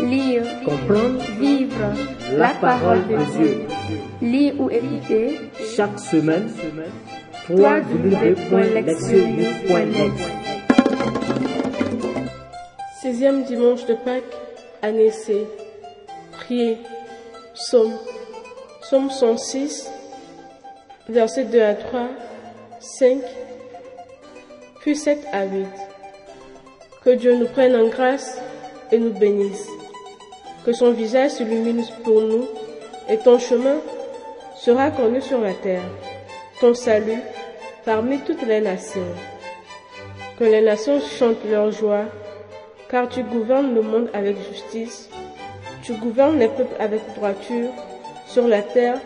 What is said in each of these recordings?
Lire, Comprendre, vivre la parole de Dieu. Lire ou écouter chaque semaine, www.lectionnews.net Sixième dimanche de Pâques, année C. Priez. Psaume. Psaume 106, versets 2 à 3, 5, puis 7 à 8. Que Dieu nous prenne en grâce et nous bénisse. Que son visage s'illumine pour nous et ton chemin sera connu sur la terre. Ton salut parmi toutes les nations. Que les nations chantent leur joie car tu gouvernes le monde avec justice, tu gouvernes les peuples avec droiture, sur la terre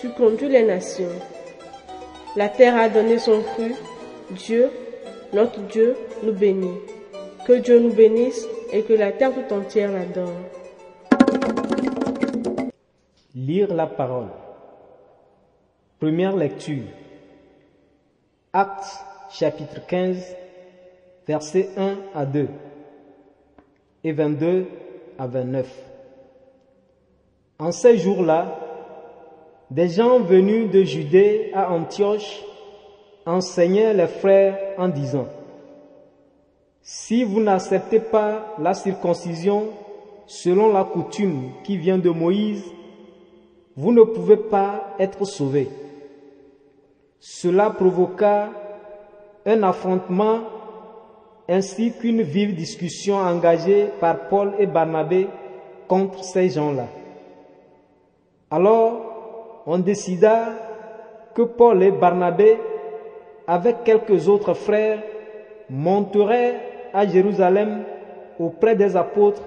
tu conduis les nations. La terre a donné son fruit, Dieu, notre Dieu, nous bénit. Que Dieu nous bénisse et que la terre tout entière l'adore. lire la parole. Première lecture. Actes chapitre 15, versets 1 à 2 et 22 à 29. En ces jours-là, des gens venus de Judée à Antioche enseignaient les frères en disant, Si vous n'acceptez pas la circoncision selon la coutume qui vient de Moïse, vous ne pouvez pas être sauvés. Cela provoqua un affrontement ainsi qu'une vive discussion engagée par Paul et Barnabé contre ces gens-là. Alors, on décida que Paul et Barnabé, avec quelques autres frères, monteraient à Jérusalem auprès des apôtres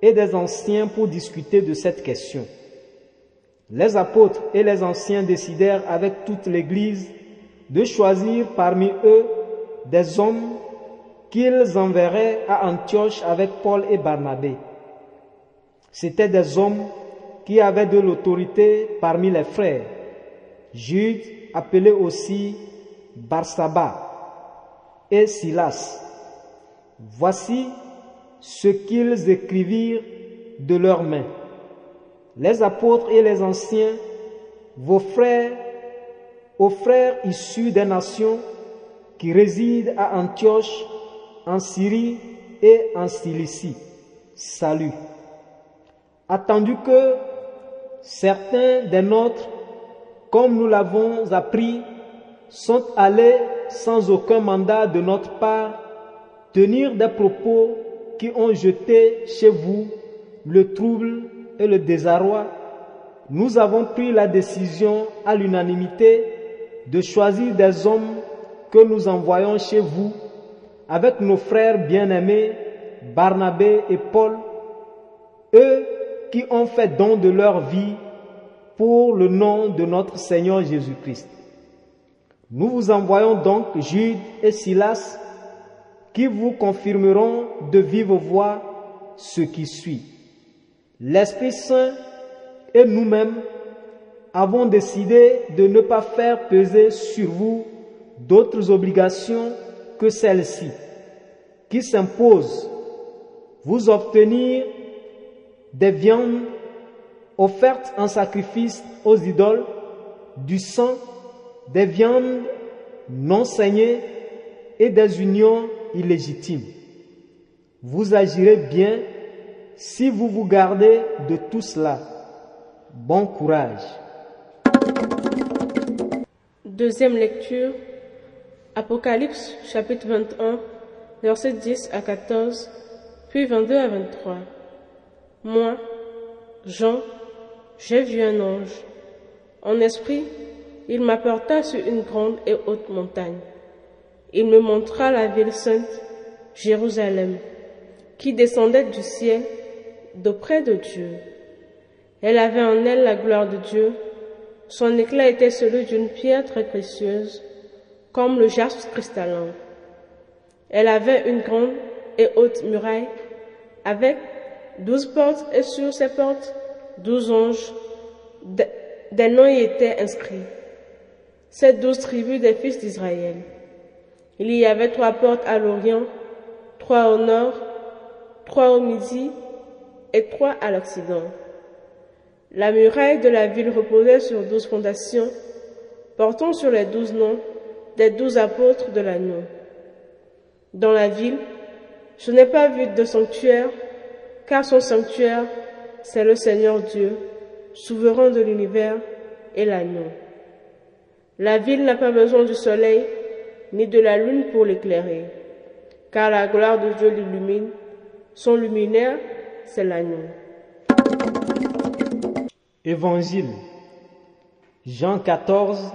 et des anciens pour discuter de cette question. Les apôtres et les anciens décidèrent avec toute l'Église de choisir parmi eux des hommes qu'ils enverraient à Antioche avec Paul et Barnabé. C'étaient des hommes qui avaient de l'autorité parmi les frères. Jude, appelé aussi Barsaba, et Silas. Voici ce qu'ils écrivirent de leurs mains. Les apôtres et les anciens, vos frères, aux frères issus des nations qui résident à Antioche, en Syrie et en Cilicie. Salut. Attendu que certains des nôtres, comme nous l'avons appris, sont allés sans aucun mandat de notre part tenir des propos qui ont jeté chez vous le trouble et le désarroi, nous avons pris la décision à l'unanimité de choisir des hommes que nous envoyons chez vous avec nos frères bien-aimés Barnabé et Paul, eux qui ont fait don de leur vie pour le nom de notre Seigneur Jésus-Christ. Nous vous envoyons donc Jude et Silas qui vous confirmeront de vive voix ce qui suit. L'Esprit Saint et nous-mêmes avons décidé de ne pas faire peser sur vous d'autres obligations que celle-ci, qui s'impose, vous obtenir des viandes offertes en sacrifice aux idoles, du sang, des viandes non saignées et des unions illégitimes. Vous agirez bien si vous vous gardez de tout cela. Bon courage. Deuxième lecture, Apocalypse chapitre 21, versets 10 à 14, puis 22 à 23. Moi, Jean, j'ai vu un ange. En esprit, il m'apporta sur une grande et haute montagne. Il me montra la ville sainte, Jérusalem, qui descendait du ciel d'auprès de Dieu. Elle avait en elle la gloire de Dieu. Son éclat était celui d'une pierre très précieuse, comme le jaspe cristallin. Elle avait une grande et haute muraille, avec douze portes, et sur ces portes, douze anges. Des noms y étaient inscrits. Ces douze tribus des fils d'Israël. Il y avait trois portes à l'orient, trois au nord trois au midi et trois à l'Occident. La muraille de la ville reposait sur douze fondations, portant sur les douze noms des douze apôtres de l'agneau. Dans la ville, je n'ai pas vu de sanctuaire, car son sanctuaire, c'est le Seigneur Dieu, souverain de l'univers et l'agneau. La ville n'a pas besoin du soleil ni de la lune pour l'éclairer, car la gloire de Dieu l'illumine. Son luminaire, c'est l'agneau. Évangile Jean 14,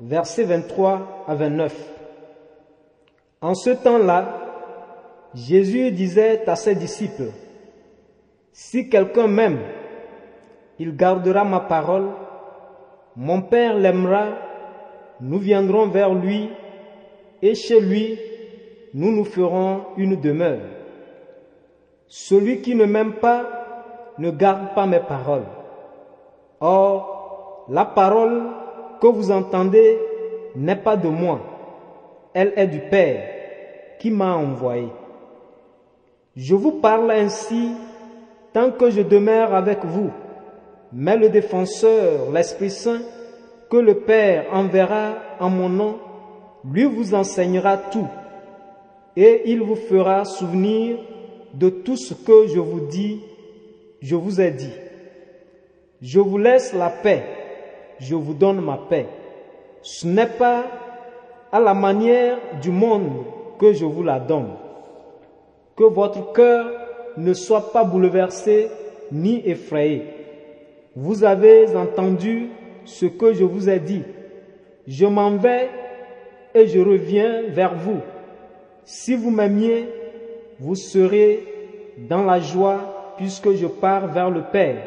versets 23 à 29. En ce temps-là, Jésus disait à ses disciples, Si quelqu'un m'aime, il gardera ma parole, mon Père l'aimera, nous viendrons vers lui, et chez lui, nous nous ferons une demeure. Celui qui ne m'aime pas ne garde pas mes paroles. Or, la parole que vous entendez n'est pas de moi, elle est du Père qui m'a envoyé. Je vous parle ainsi tant que je demeure avec vous, mais le défenseur, l'Esprit Saint, que le Père enverra en mon nom, lui vous enseignera tout, et il vous fera souvenir de tout ce que je vous dis, je vous ai dit. Je vous laisse la paix, je vous donne ma paix. Ce n'est pas à la manière du monde que je vous la donne. Que votre cœur ne soit pas bouleversé ni effrayé. Vous avez entendu ce que je vous ai dit. Je m'en vais je reviens vers vous. Si vous m'aimiez, vous serez dans la joie puisque je pars vers le Père,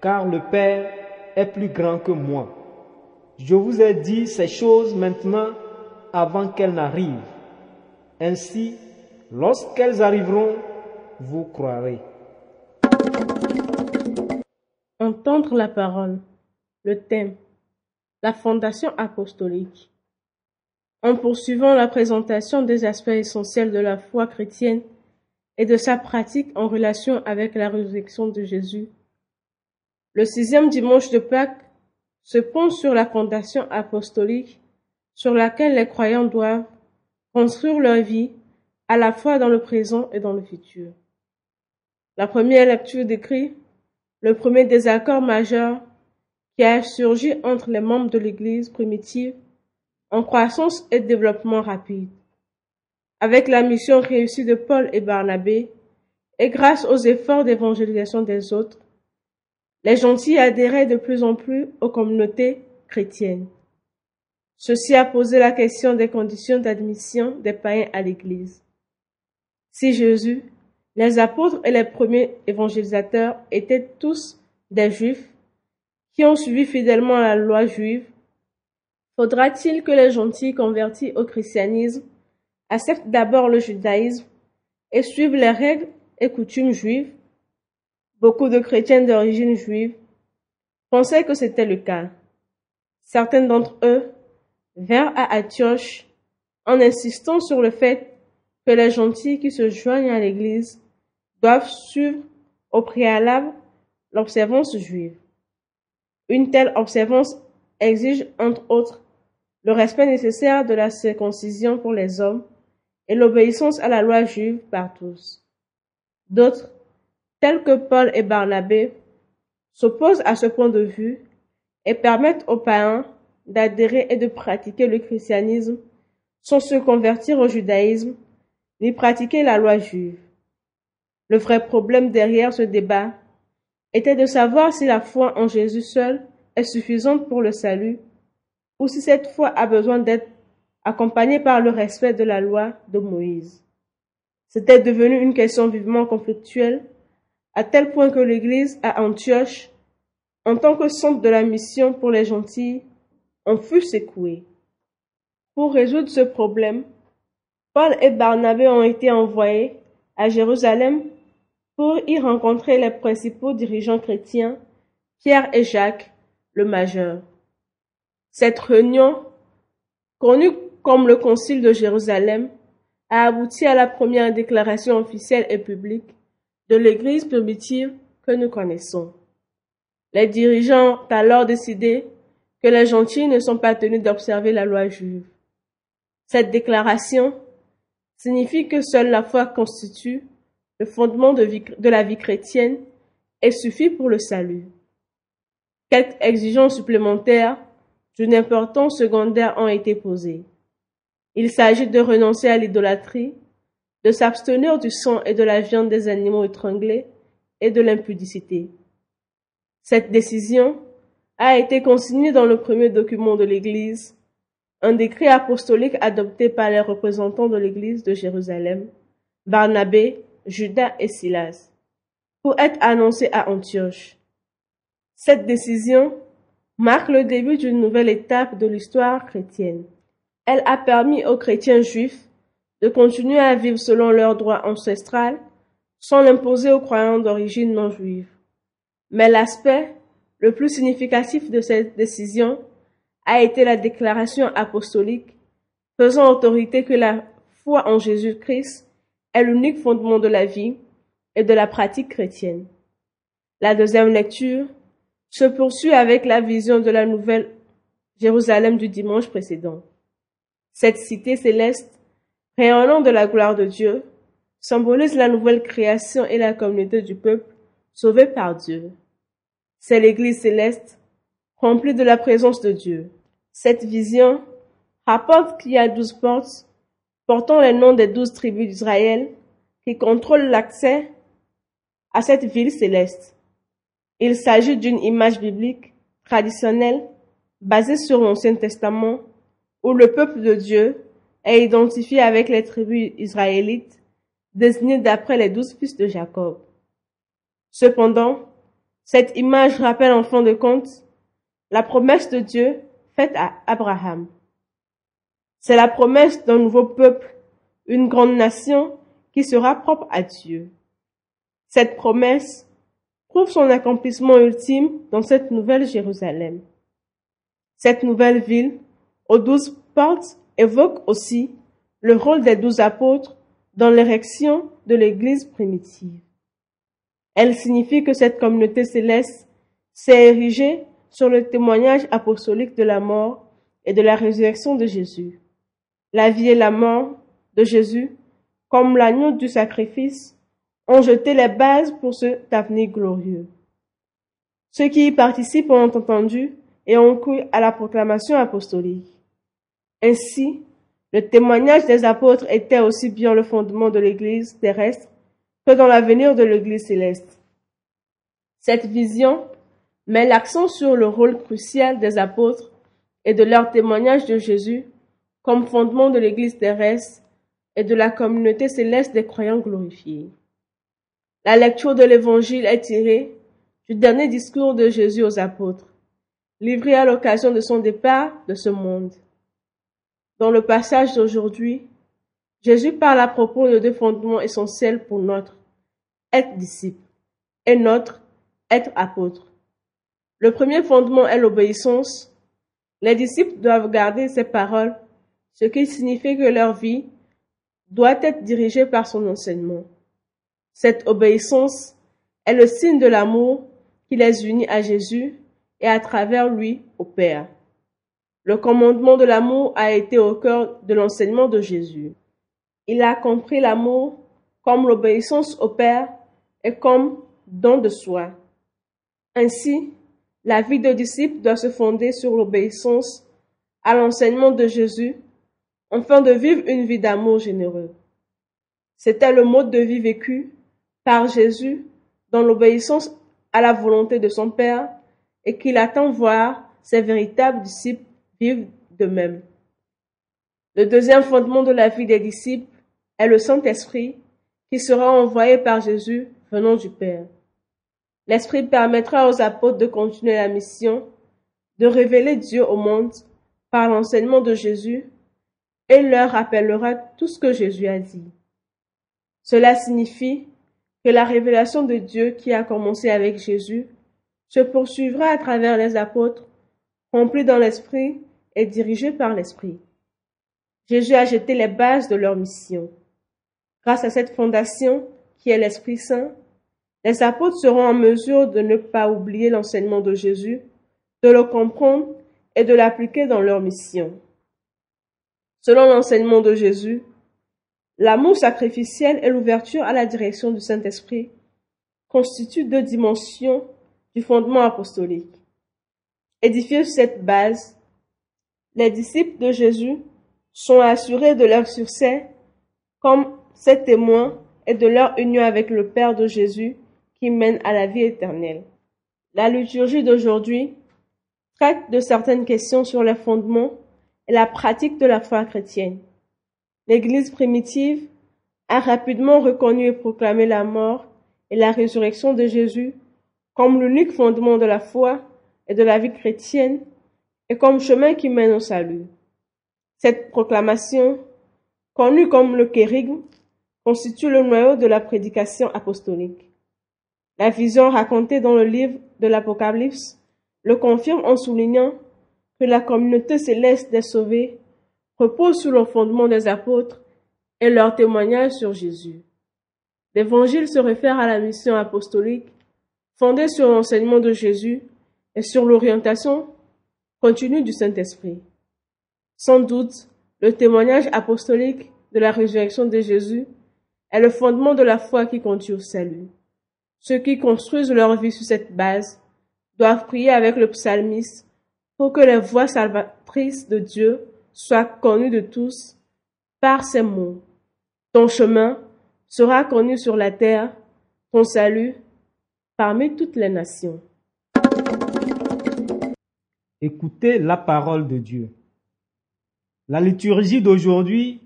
car le Père est plus grand que moi. Je vous ai dit ces choses maintenant avant qu'elles n'arrivent. Ainsi, lorsqu'elles arriveront, vous croirez. Entendre la parole. Le thème. La fondation apostolique. En poursuivant la présentation des aspects essentiels de la foi chrétienne et de sa pratique en relation avec la résurrection de Jésus, le sixième dimanche de Pâques se pond sur la fondation apostolique sur laquelle les croyants doivent construire leur vie à la fois dans le présent et dans le futur. La première lecture décrit le premier désaccord majeur qui a surgi entre les membres de l'Église primitive en croissance et développement rapide. Avec la mission réussie de Paul et Barnabé, et grâce aux efforts d'évangélisation des autres, les gentils adhéraient de plus en plus aux communautés chrétiennes. Ceci a posé la question des conditions d'admission des païens à l'Église. Si Jésus, les apôtres et les premiers évangélisateurs étaient tous des Juifs qui ont suivi fidèlement la loi juive, faudra-t-il que les gentils convertis au christianisme acceptent d'abord le judaïsme et suivent les règles et coutumes juives? Beaucoup de chrétiens d'origine juive pensaient que c'était le cas. Certains d'entre eux vinrent à Antioche en insistant sur le fait que les gentils qui se joignent à l'Église doivent suivre au préalable l'observance juive. Une telle observance exige, entre autres, le respect nécessaire de la circoncision pour les hommes et l'obéissance à la loi juive par tous. D'autres, tels que Paul et Barnabé, s'opposent à ce point de vue et permettent aux païens d'adhérer et de pratiquer le christianisme sans se convertir au judaïsme ni pratiquer la loi juive. Le vrai problème derrière ce débat était de savoir si la foi en Jésus seul est suffisante pour le salut ou si cette foi a besoin d'être accompagnée par le respect de la loi de Moïse. C'était devenu une question vivement conflictuelle, à tel point que l'Église à Antioche, en tant que centre de la mission pour les gentils, en fut secouée. Pour résoudre ce problème, Paul et Barnabé ont été envoyés à Jérusalem pour y rencontrer les principaux dirigeants chrétiens, Pierre et Jacques, le majeur. Cette réunion, connue comme le Concile de Jérusalem, a abouti à la première déclaration officielle et publique de l'Église primitive que nous connaissons. Les dirigeants ont alors décidé que les gentils ne sont pas tenus d'observer la loi juive. Cette déclaration signifie que seule la foi constitue le fondement de, la vie chrétienne et suffit pour le salut. Quelques exigences supplémentaires d'une importance secondaire ont été posées. Il s'agit de renoncer à l'idolâtrie, de s'abstenir du sang et de la viande des animaux étranglés et de l'impudicité. Cette décision a été consignée dans le premier document de l'Église, un décret apostolique adopté par les représentants de l'Église de Jérusalem, Barnabé, Judas et Silas, pour être annoncé à Antioche. Cette décision marque le début d'une nouvelle étape de l'histoire chrétienne. Elle a permis aux chrétiens juifs de continuer à vivre selon leurs droits ancestrales sans l'imposer aux croyants d'origine non juive. Mais l'aspect le plus significatif de cette décision a été la déclaration apostolique faisant autorité que la foi en Jésus-Christ est l'unique fondement de la vie et de la pratique chrétienne. La deuxième lecture se poursuit avec la vision de la nouvelle Jérusalem du dimanche précédent. Cette cité céleste, rayonnant de la gloire de Dieu, symbolise la nouvelle création et la communauté du peuple sauvé par Dieu. C'est l'Église céleste, remplie de la présence de Dieu. Cette vision rapporte qu'il y a douze portes portant les noms des douze tribus d'Israël qui contrôlent l'accès à cette ville céleste. Il s'agit d'une image biblique traditionnelle basée sur l'Ancien Testament où le peuple de Dieu est identifié avec les tribus israélites désignées d'après les douze fils de Jacob. Cependant, cette image rappelle en fin de compte la promesse de Dieu faite à Abraham. C'est la promesse d'un nouveau peuple, une grande nation qui sera propre à Dieu. Cette promesse trouve son accomplissement ultime dans cette nouvelle Jérusalem. Cette nouvelle ville, aux douze portes, évoque aussi le rôle des douze apôtres dans l'érection de l'Église primitive. Elle signifie que cette communauté céleste s'est érigée sur le témoignage apostolique de la mort et de la résurrection de Jésus. La vie et la mort de Jésus, comme l'agneau du sacrifice, ont jeté les bases pour cet avenir glorieux. Ceux qui y participent ont entendu et ont cru à la proclamation apostolique. Ainsi, le témoignage des apôtres était aussi bien le fondement de l'Église terrestre que dans l'avenir de l'Église céleste. Cette vision met l'accent sur le rôle crucial des apôtres et de leur témoignage de Jésus comme fondement de l'Église terrestre et de la communauté céleste des croyants glorifiés. La lecture de l'Évangile est tirée du dernier discours de Jésus aux apôtres, livré à l'occasion de son départ de ce monde. Dans le passage d'aujourd'hui, Jésus parle à propos de deux fondements essentiels pour notre être disciple et notre être apôtre. Le premier fondement est l'obéissance. Les disciples doivent garder ses paroles, ce qui signifie que leur vie doit être dirigée par son enseignement. Cette obéissance est le signe de l'amour qui les unit à Jésus et à travers lui au Père. Le commandement de l'amour a été au cœur de l'enseignement de Jésus. Il a compris l'amour comme l'obéissance au Père et comme don de soi. Ainsi, la vie de disciple doit se fonder sur l'obéissance à l'enseignement de Jésus afin de vivre une vie d'amour généreux. C'était le mode de vie vécu par Jésus dans l'obéissance à la volonté de son Père et qu'il attend voir ses véritables disciples vivre de même. Le deuxième fondement de la vie des disciples est le Saint-Esprit qui sera envoyé par Jésus venant du Père. L'Esprit permettra aux apôtres de continuer la mission, de révéler Dieu au monde par l'enseignement de Jésus et leur rappellera tout ce que Jésus a dit. Cela signifie que la révélation de Dieu qui a commencé avec Jésus se poursuivra à travers les apôtres, remplis dans l'Esprit et dirigés par l'Esprit. Jésus a jeté les bases de leur mission. Grâce à cette fondation, qui est l'Esprit Saint, les apôtres seront en mesure de ne pas oublier l'enseignement de Jésus, de le comprendre et de l'appliquer dans leur mission. Selon l'enseignement de Jésus, l'amour sacrificiel et l'ouverture à la direction du Saint-Esprit constituent deux dimensions du fondement apostolique. Édifiés sur cette base, les disciples de Jésus sont assurés de leur succès comme ses témoins et de leur union avec le Père de Jésus qui mène à la vie éternelle. La liturgie d'aujourd'hui traite de certaines questions sur les fondements et la pratique de la foi chrétienne. L'Église primitive a rapidement reconnu et proclamé la mort et la résurrection de Jésus comme l'unique fondement de la foi et de la vie chrétienne et comme chemin qui mène au salut. Cette proclamation, connue comme le kérigme, constitue le noyau de la prédication apostolique. La vision racontée dans le livre de l'Apocalypse le confirme en soulignant que la communauté céleste des sauvés repose sur le fondement des apôtres et leur témoignage sur Jésus. L'Évangile se réfère à la mission apostolique fondée sur l'enseignement de Jésus et sur l'orientation continue du Saint-Esprit. Sans doute, le témoignage apostolique de la résurrection de Jésus est le fondement de la foi qui conduit au salut. Ceux qui construisent leur vie sur cette base doivent prier avec le psalmiste pour que les voies salvatrices de Dieu soient connues de tous par ces mots. Ton chemin sera connu sur la terre, ton salut parmi toutes les nations. Écoutez la parole de Dieu. La liturgie d'aujourd'hui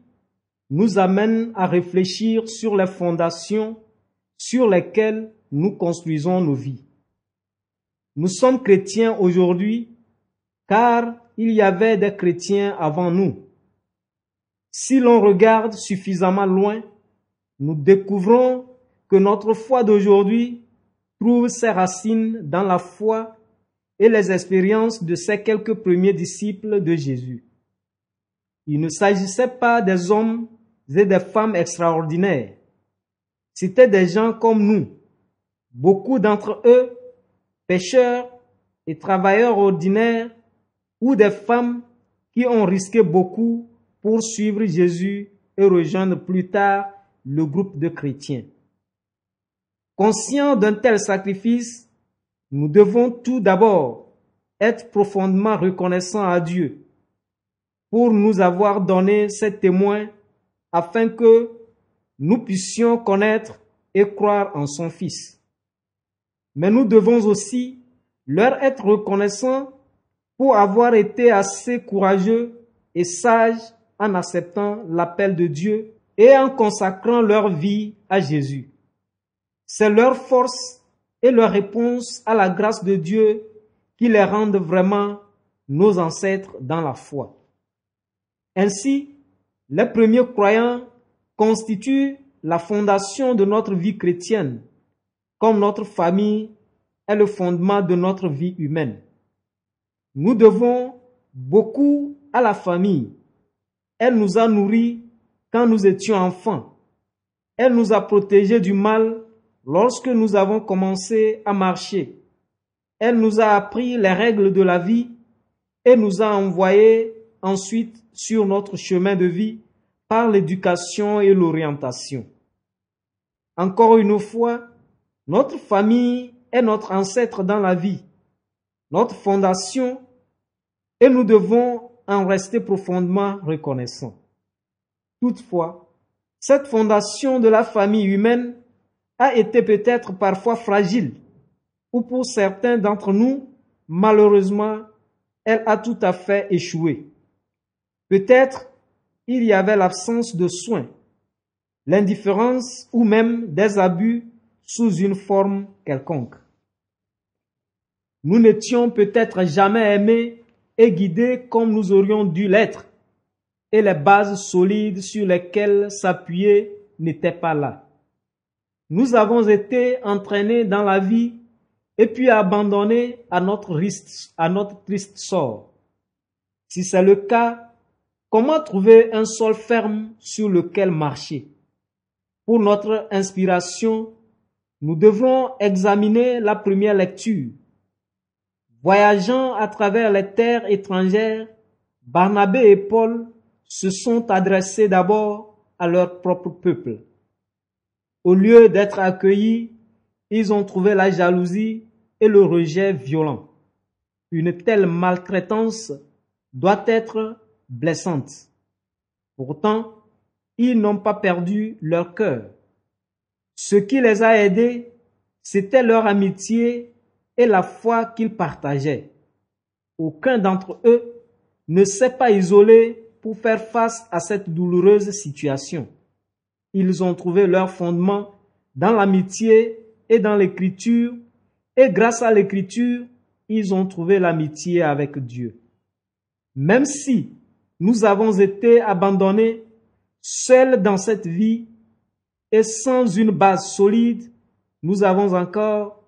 nous amène à réfléchir sur les fondations sur lesquelles nous construisons nos vies. Nous sommes chrétiens aujourd'hui car il y avait des chrétiens avant nous. Si l'on regarde suffisamment loin, nous découvrons que notre foi d'aujourd'hui trouve ses racines dans la foi et les expériences de ces quelques premiers disciples de Jésus. Il ne s'agissait pas des hommes et des femmes extraordinaires. C'étaient des gens comme nous. Beaucoup d'entre eux, pêcheurs et travailleurs ordinaires, ou des femmes qui ont risqué beaucoup pour suivre Jésus et rejoindre plus tard le groupe de chrétiens. Conscients d'un tel sacrifice, nous devons tout d'abord être profondément reconnaissants à Dieu pour nous avoir donné ces témoins afin que nous puissions connaître et croire en son Fils. Mais nous devons aussi leur être reconnaissants pour avoir été assez courageux et sages en acceptant l'appel de Dieu et en consacrant leur vie à Jésus. C'est leur force et leur réponse à la grâce de Dieu qui les rendent vraiment nos ancêtres dans la foi. Ainsi, les premiers croyants constituent la fondation de notre vie chrétienne, comme notre famille est le fondement de notre vie humaine. Nous devons beaucoup à la famille. Elle nous a nourris quand nous étions enfants. Elle nous a protégés du mal lorsque nous avons commencé à marcher. Elle nous a appris les règles de la vie et nous a envoyés ensuite sur notre chemin de vie par l'éducation et l'orientation. Encore une fois, notre famille est notre ancêtre dans la vie, notre fondation, et nous devons en rester profondément reconnaissants. Toutefois, cette fondation de la famille humaine a été peut-être parfois fragile, ou pour certains d'entre nous, malheureusement, elle a tout à fait échoué. Peut-être il y avait l'absence de soins, l'indifférence ou même des abus sous une forme quelconque. Nous n'étions peut-être jamais aimés et guidés comme nous aurions dû l'être, et les bases solides sur lesquelles s'appuyer n'étaient pas là. Nous avons été entraînés dans la vie et puis abandonnés à notre, à notre triste sort. Si c'est le cas, Comment trouver un sol ferme sur lequel marcher? Pour notre inspiration, nous devrons examiner la première lecture. Voyageant à travers les terres étrangères, Barnabé et Paul se sont adressés d'abord à leur propre peuple. Au lieu d'être accueillis, ils ont trouvé la jalousie et le rejet violent. Une telle maltraitance doit être blessante. Pourtant, ils n'ont pas perdu leur cœur. Ce qui les a aidés, c'était leur amitié la foi qu'ils partageaient. Aucun d'entre eux ne s'est pas isolé pour faire face à cette douloureuse situation. Ils ont trouvé leur fondement dans l'amitié et dans l'écriture, et grâce à l'écriture, ils ont trouvé l'amitié avec Dieu. Même si nous avons été abandonnés, seuls dans cette vie et sans une base solide, nous avons encore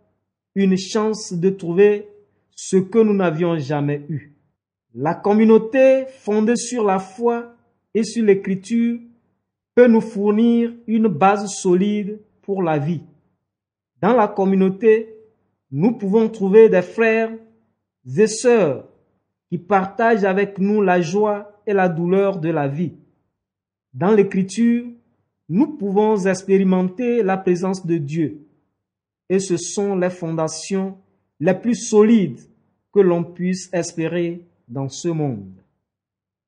une chance de trouver ce que nous n'avions jamais eu. La communauté fondée sur la foi et sur l'écriture peut nous fournir une base solide pour la vie. Dans la communauté, nous pouvons trouver des frères et sœurs qui partagent avec nous la joie et la douleur de la vie. Dans l'écriture, nous pouvons expérimenter la présence de Dieu. Et ce sont les fondations les plus solides que l'on puisse espérer dans ce monde.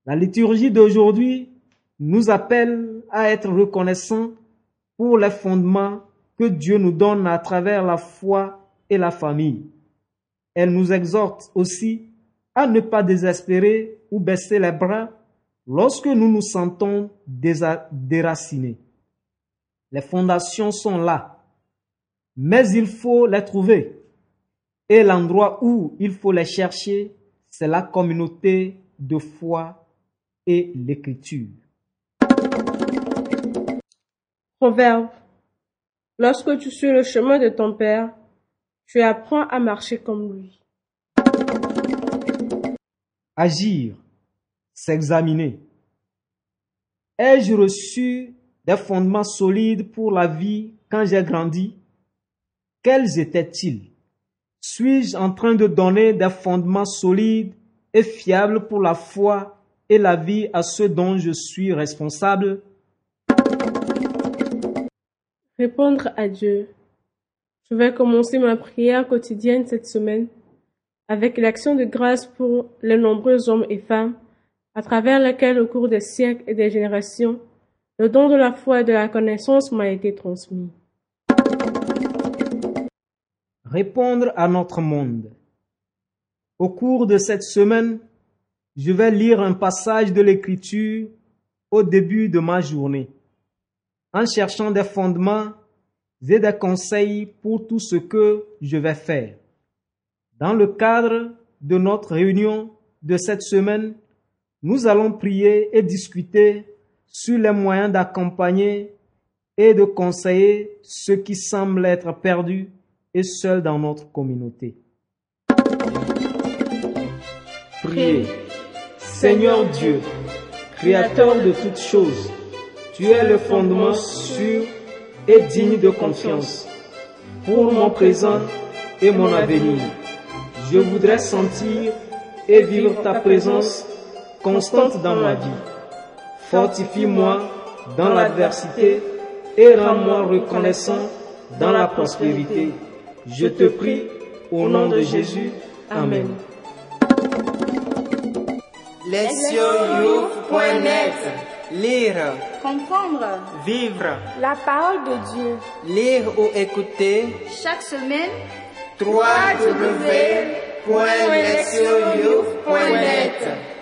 La liturgie d'aujourd'hui nous appelle à être reconnaissants pour les fondements que Dieu nous donne à travers la foi et la famille. Elle nous exhorte aussi à ne pas désespérer ou baisser les bras lorsque nous nous sentons déracinés. Les fondations sont là, mais il faut les trouver. Et l'endroit où il faut les chercher, c'est la communauté de foi et l'écriture. Proverbe. Lorsque tu suis le chemin de ton Père, tu apprends à marcher comme lui. Agir, s'examiner. Ai-je reçu des fondements solides pour la vie quand j'ai grandi? Quels étaient-ils? Suis-je en train de donner des fondements solides et fiables pour la foi et la vie à ceux dont je suis responsable? Répondre à Dieu. Je vais commencer ma prière quotidienne cette semaine avec l'action de grâce pour les nombreux hommes et femmes à travers lesquels au cours des siècles et des générations, le don de la foi et de la connaissance m'a été transmis. Répondre à notre monde. Au cours de cette semaine, je vais lire un passage de l'Écriture au début de ma journée en cherchant des fondements et des conseils pour tout ce que je vais faire. Dans le cadre de notre réunion de cette semaine, nous allons prier et discuter sur les moyens d'accompagner et de conseiller ceux qui semblent être perdus et seuls dans notre communauté. Priez. Seigneur Dieu, Créateur de toutes choses, tu es le fondement sûr et digne de confiance pour mon présent et mon avenir. Je voudrais sentir et vivre ta présence constante dans ma vie. Fortifie-moi dans l'adversité et rends-moi reconnaissant dans la prospérité. Je te prie au nom de Jésus. Amen. Lire. Comprendre. Vivre. La parole de Dieu. Lire ou écouter. Chaque semaine. www.lectionyouth.net